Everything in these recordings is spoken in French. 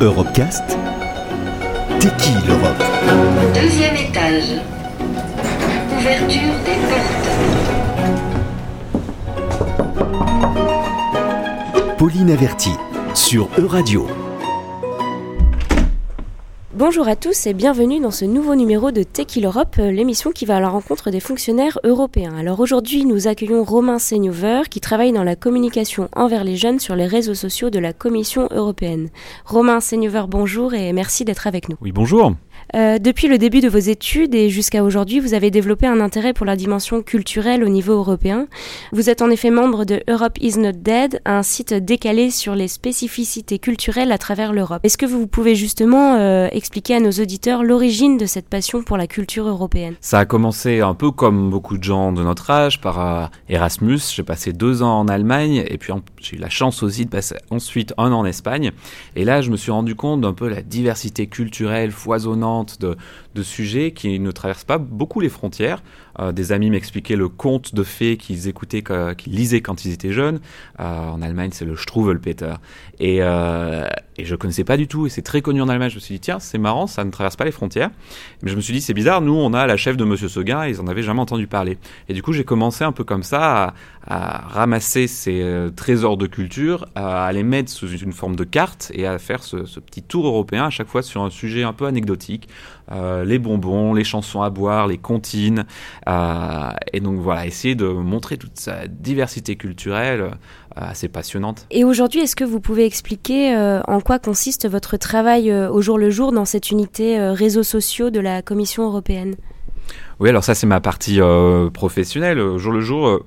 Europecast T'es qui l'Europe? Deuxième étage. Ouverture des portes. Pauline Averti sur Euradio. Bonjour à tous et bienvenue dans ce nouveau numéro de Techil Europe, euh, l'émission qui va à la rencontre des fonctionnaires européens. Alors aujourd'hui, nous accueillons Romain Seignover qui travaille dans la communication envers les jeunes sur les réseaux sociaux de la Commission européenne. Romain Seignover, bonjour et merci d'être avec nous. Oui, bonjour. Euh, depuis le début de vos études et jusqu'à aujourd'hui, vous avez développé un intérêt pour la dimension culturelle au niveau européen. Vous êtes en effet membre de Europe is not dead, un site décalé sur les spécificités culturelles à travers l'Europe. Est-ce que vous pouvez justement euh, expliquer à nos auditeurs l'origine de cette passion pour la culture européenne? Ça a commencé un peu comme beaucoup de gens de notre âge par euh, Erasmus. J'ai passé deux ans en Allemagne et puis j'ai eu la chance aussi de passer ensuite un an en Espagne. Et là, je me suis rendu compte d'un peu la diversité culturelle foisonnante de, sujets qui ne traversent pas beaucoup les frontières. Euh, des amis m'expliquaient le conte de fées qu'ils écoutaient, qu'ils lisaient quand ils étaient jeunes. Euh, en Allemagne, c'est le Struwelpeter. Et, euh, et je connaissais pas du tout. Et c'est très connu en Allemagne. Je me suis dit, tiens, c'est marrant, ça ne traverse pas les frontières. Mais je me suis dit, c'est bizarre, nous, on a la chef de Monsieur Seguin et ils en avaient jamais entendu parler. Et du coup, j'ai commencé un peu comme ça à, ramasser ces trésors de culture, à, les mettre sous une forme de carte et à faire ce, petit tour européen à chaque fois sur un sujet un peu anecdotique. Les bonbons, les chansons à boire, les comptines. Euh, et donc voilà, essayer de montrer toute sa diversité culturelle euh, assez passionnante. Et aujourd'hui, est-ce que vous pouvez expliquer euh, en quoi consiste votre travail euh, au jour le jour dans cette unité réseaux sociaux de la Commission européenne? Oui, alors ça c'est ma partie professionnelle. Au jour le jour,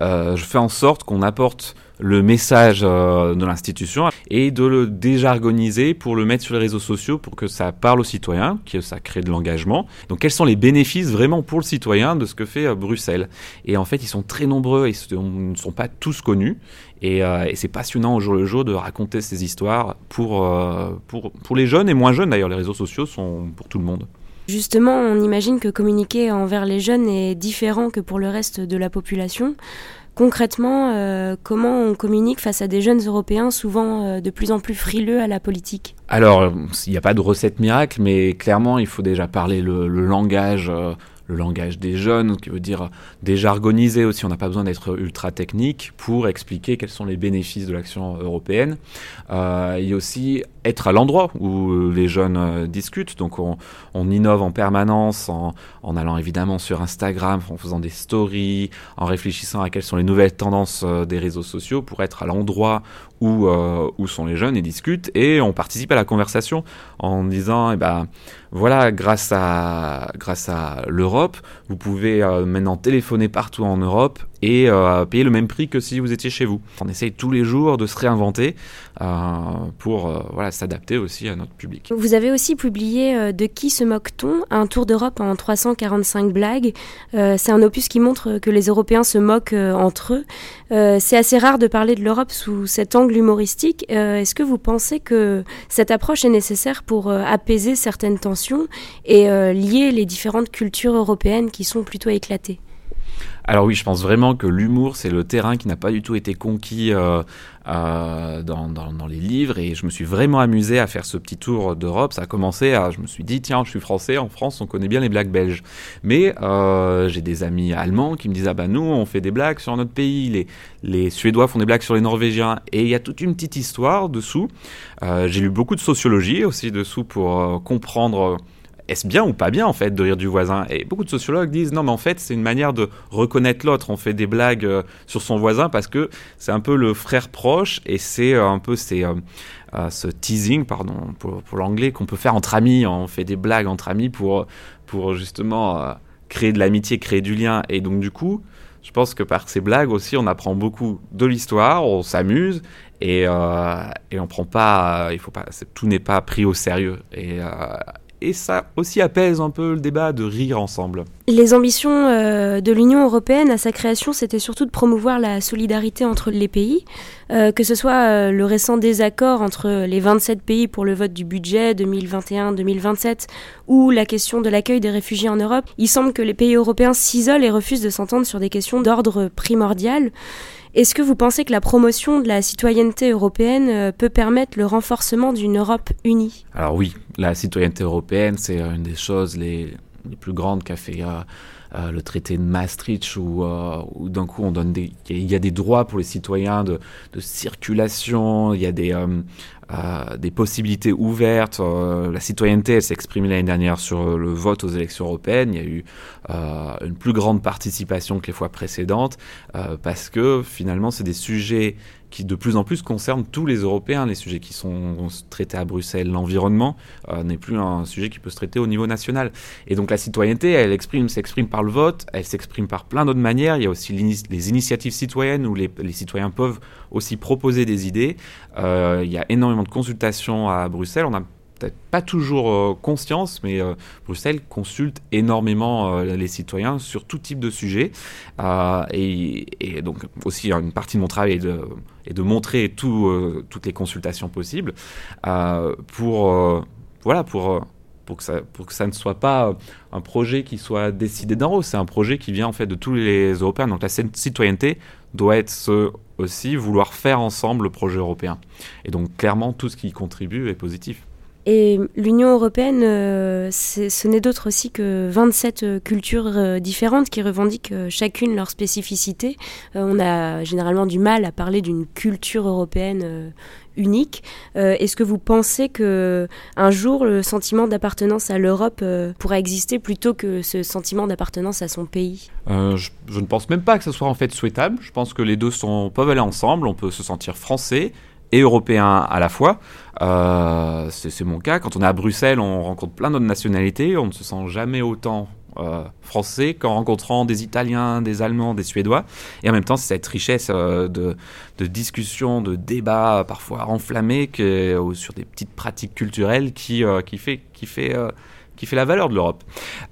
je fais en sorte qu'on apporte le message euh, de l'institution et de le déjargoniser pour le mettre sur les réseaux sociaux pour que ça parle aux citoyens, que ça crée de l'engagement. Donc quels sont les bénéfices vraiment pour le citoyen de ce que fait euh, Bruxelles? Et en fait, ils sont très nombreux, ils ne sont pas tous connus. Et, euh, et c'est passionnant au jour le jour de raconter ces histoires pour, pour, pour les jeunes et moins jeunes d'ailleurs. Les réseaux sociaux sont pour tout le monde. Justement, on imagine que communiquer envers les jeunes est différent que pour le reste de la population. Concrètement, euh, comment on communique face à des jeunes Européens souvent euh, de plus en plus frileux à la politique? Alors, il n'y a pas de recette miracle, mais clairement, il faut déjà parler le, langage. Euh le langage des jeunes, qui veut dire déjargoniser aussi. On n'a pas besoin d'être ultra technique pour expliquer quels sont les bénéfices de l'action européenne. Euh, il y a aussi être à l'endroit où les jeunes euh, discutent. Donc on, on, innove en permanence en, en, allant évidemment sur Instagram, en faisant des stories, en réfléchissant à quelles sont les nouvelles tendances euh, des réseaux sociaux pour être à l'endroit où, euh, où sont les jeunes et discutent. Et on participe à la conversation en disant, eh ben, voilà, grâce à, grâce à l'Europe, vous pouvez euh, maintenant téléphoner partout en Europe et euh, payer le même prix que si vous étiez chez vous. On essaye tous les jours de se réinventer euh, pour euh, voilà, s'adapter aussi à notre public. Vous avez aussi publié euh, De qui se moque-t-on? Un tour d'Europe en 345 blagues. C'est un opus qui montre que les Européens se moquent entre eux. c'est assez rare de parler de l'Europe sous cet angle humoristique. Est-ce que vous pensez que cette approche est nécessaire pour apaiser certaines tensions et lier les différentes cultures européennes qui sont plutôt éclatées? Alors oui, je pense vraiment que l'humour, c'est le terrain qui n'a pas du tout été conquis euh, euh, dans, dans, dans, les livres et je me suis vraiment amusé à faire ce petit tour d'Europe. Ça a commencé à, je me suis dit, tiens, je suis français, en France, on connaît bien les blagues belges. Mais euh, j'ai des amis allemands qui me disent, ah ben nous, on fait des blagues sur notre pays, les, les Suédois font des blagues sur les Norvégiens et il y a toute une petite histoire dessous. Euh, j'ai lu beaucoup de sociologie aussi dessous pour euh, comprendre est-ce bien ou pas bien en fait de rire du voisin? Et beaucoup de sociologues disent non mais en fait c'est une manière de reconnaître l'autre. On fait des blagues euh, sur son voisin parce que c'est un peu le frère proche et c'est euh, un peu euh, ce teasing pardon pour, l'anglais qu'on peut faire entre amis. On fait des blagues entre amis pour pour justement créer de l'amitié, créer du lien et donc du coup je pense que par ces blagues aussi on apprend beaucoup de l'histoire, on s'amuse et, et on prend pas, il faut pas, tout n'est pas pris au sérieux et et ça aussi apaise un peu le débat de rire ensemble. Les ambitions euh, de l'Union européenne à sa création, c'était surtout de promouvoir la solidarité entre les pays, euh, que ce soit euh, le récent désaccord entre les 27 pays pour le vote du budget 2021-2027 ou la question de l'accueil des réfugiés en Europe. Il semble que les pays européens s'isolent et refusent de s'entendre sur des questions d'ordre primordial. Est-ce que vous pensez que la promotion de la citoyenneté européenne peut permettre le renforcement d'une Europe unie? Alors oui, la citoyenneté européenne, c'est une des choses les, plus grandes qu'a fait euh, le traité de Maastricht où, euh, d'un coup on donne il y a des droits pour les citoyens de circulation, il y a des, euh, des possibilités ouvertes. la citoyenneté, elle s'est exprimée l'année dernière sur le vote aux élections européennes. Il y a eu une plus grande participation que les fois précédentes parce que finalement, c'est des sujets qui de plus en plus concerne tous les Européens. Les sujets qui sont traités à Bruxelles, l'environnement, euh, n'est plus un sujet qui peut se traiter au niveau national. Et donc la citoyenneté, elle exprime, s'exprime par le vote, elle s'exprime par plein d'autres manières. Il y a aussi les initiatives citoyennes où les, citoyens peuvent aussi proposer des idées. Euh, il y a énormément de consultations à Bruxelles. Peut-être pas toujours euh, conscience, mais euh, Bruxelles consulte énormément euh, les citoyens sur tout type de sujet. Et, donc aussi une partie de mon travail est de, montrer tout, toutes les consultations possibles pour, voilà, pour, que ça, ne soit pas un projet qui soit décidé d'en haut. C'est un projet qui vient en fait de tous les Européens. Donc la citoyenneté doit être ce aussi vouloir faire ensemble le projet européen. Et donc clairement, tout ce qui contribue est positif. Et l'Union européenne, euh, ce n'est d'autre aussi que 27 euh, cultures euh, différentes qui revendiquent chacune leur spécificité. on a généralement du mal à parler d'une culture européenne unique. Est-ce que vous pensez que un jour le sentiment d'appartenance à l'Europe pourra exister plutôt que ce sentiment d'appartenance à son pays? Je, ne pense même pas que ce soit en fait souhaitable. Je pense que les deux sont, peuvent aller ensemble. On peut se sentir français et européen à la fois. Euh, c'est mon cas. Quand on est à Bruxelles, on rencontre plein d'autres nationalités. On ne se sent jamais autant euh, français qu'en rencontrant des Italiens, des Allemands, des Suédois. Et en même temps, c'est cette richesse euh, de, de discussions, de débats parfois enflammés que, sur des petites pratiques culturelles qui, qui fait, qui fait qui fait la valeur de l'Europe.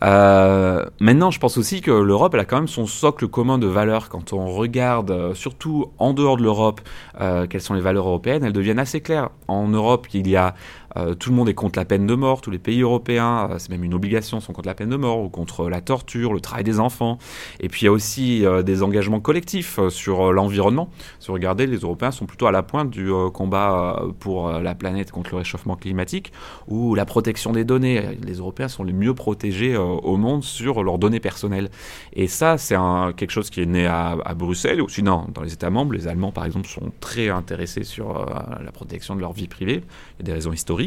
Euh, maintenant, je pense aussi que l'Europe, elle a quand même son socle commun de valeurs. Quand on regarde, euh, surtout en dehors de l'Europe, euh, quelles sont les valeurs européennes, elles deviennent assez claires. En Europe, il y a euh, tout le monde est contre la peine de mort, tous les pays européens, euh, c'est même une obligation, sont contre la peine de mort ou contre la torture, le travail des enfants. Et puis il y a aussi euh, des engagements collectifs sur l'environnement. Si vous regardez, les Européens sont plutôt à la pointe du combat pour la planète contre le réchauffement climatique ou la protection des données. Les Européens sont les mieux protégés au monde sur leurs données personnelles. Et ça, c'est quelque chose qui est né à, Bruxelles, ou sinon dans les États membres. Les Allemands, par exemple, sont très intéressés sur la protection de leur vie privée. Il y a des raisons historiques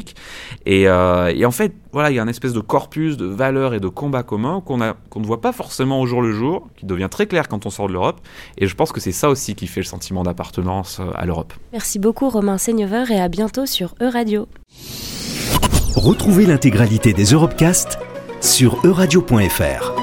euh, et, en fait, voilà, il y a un espèce de corpus de valeurs et de combats communs qu'on ne voit pas forcément au jour le jour, qui devient très clair quand on sort de l'Europe. Et je pense que c'est ça aussi qui fait le sentiment d'appartenance euh, à l'Europe. Merci beaucoup Romain Seigneur et à bientôt sur Euradio. Retrouvez l'intégralité des Europecast sur euradio.fr.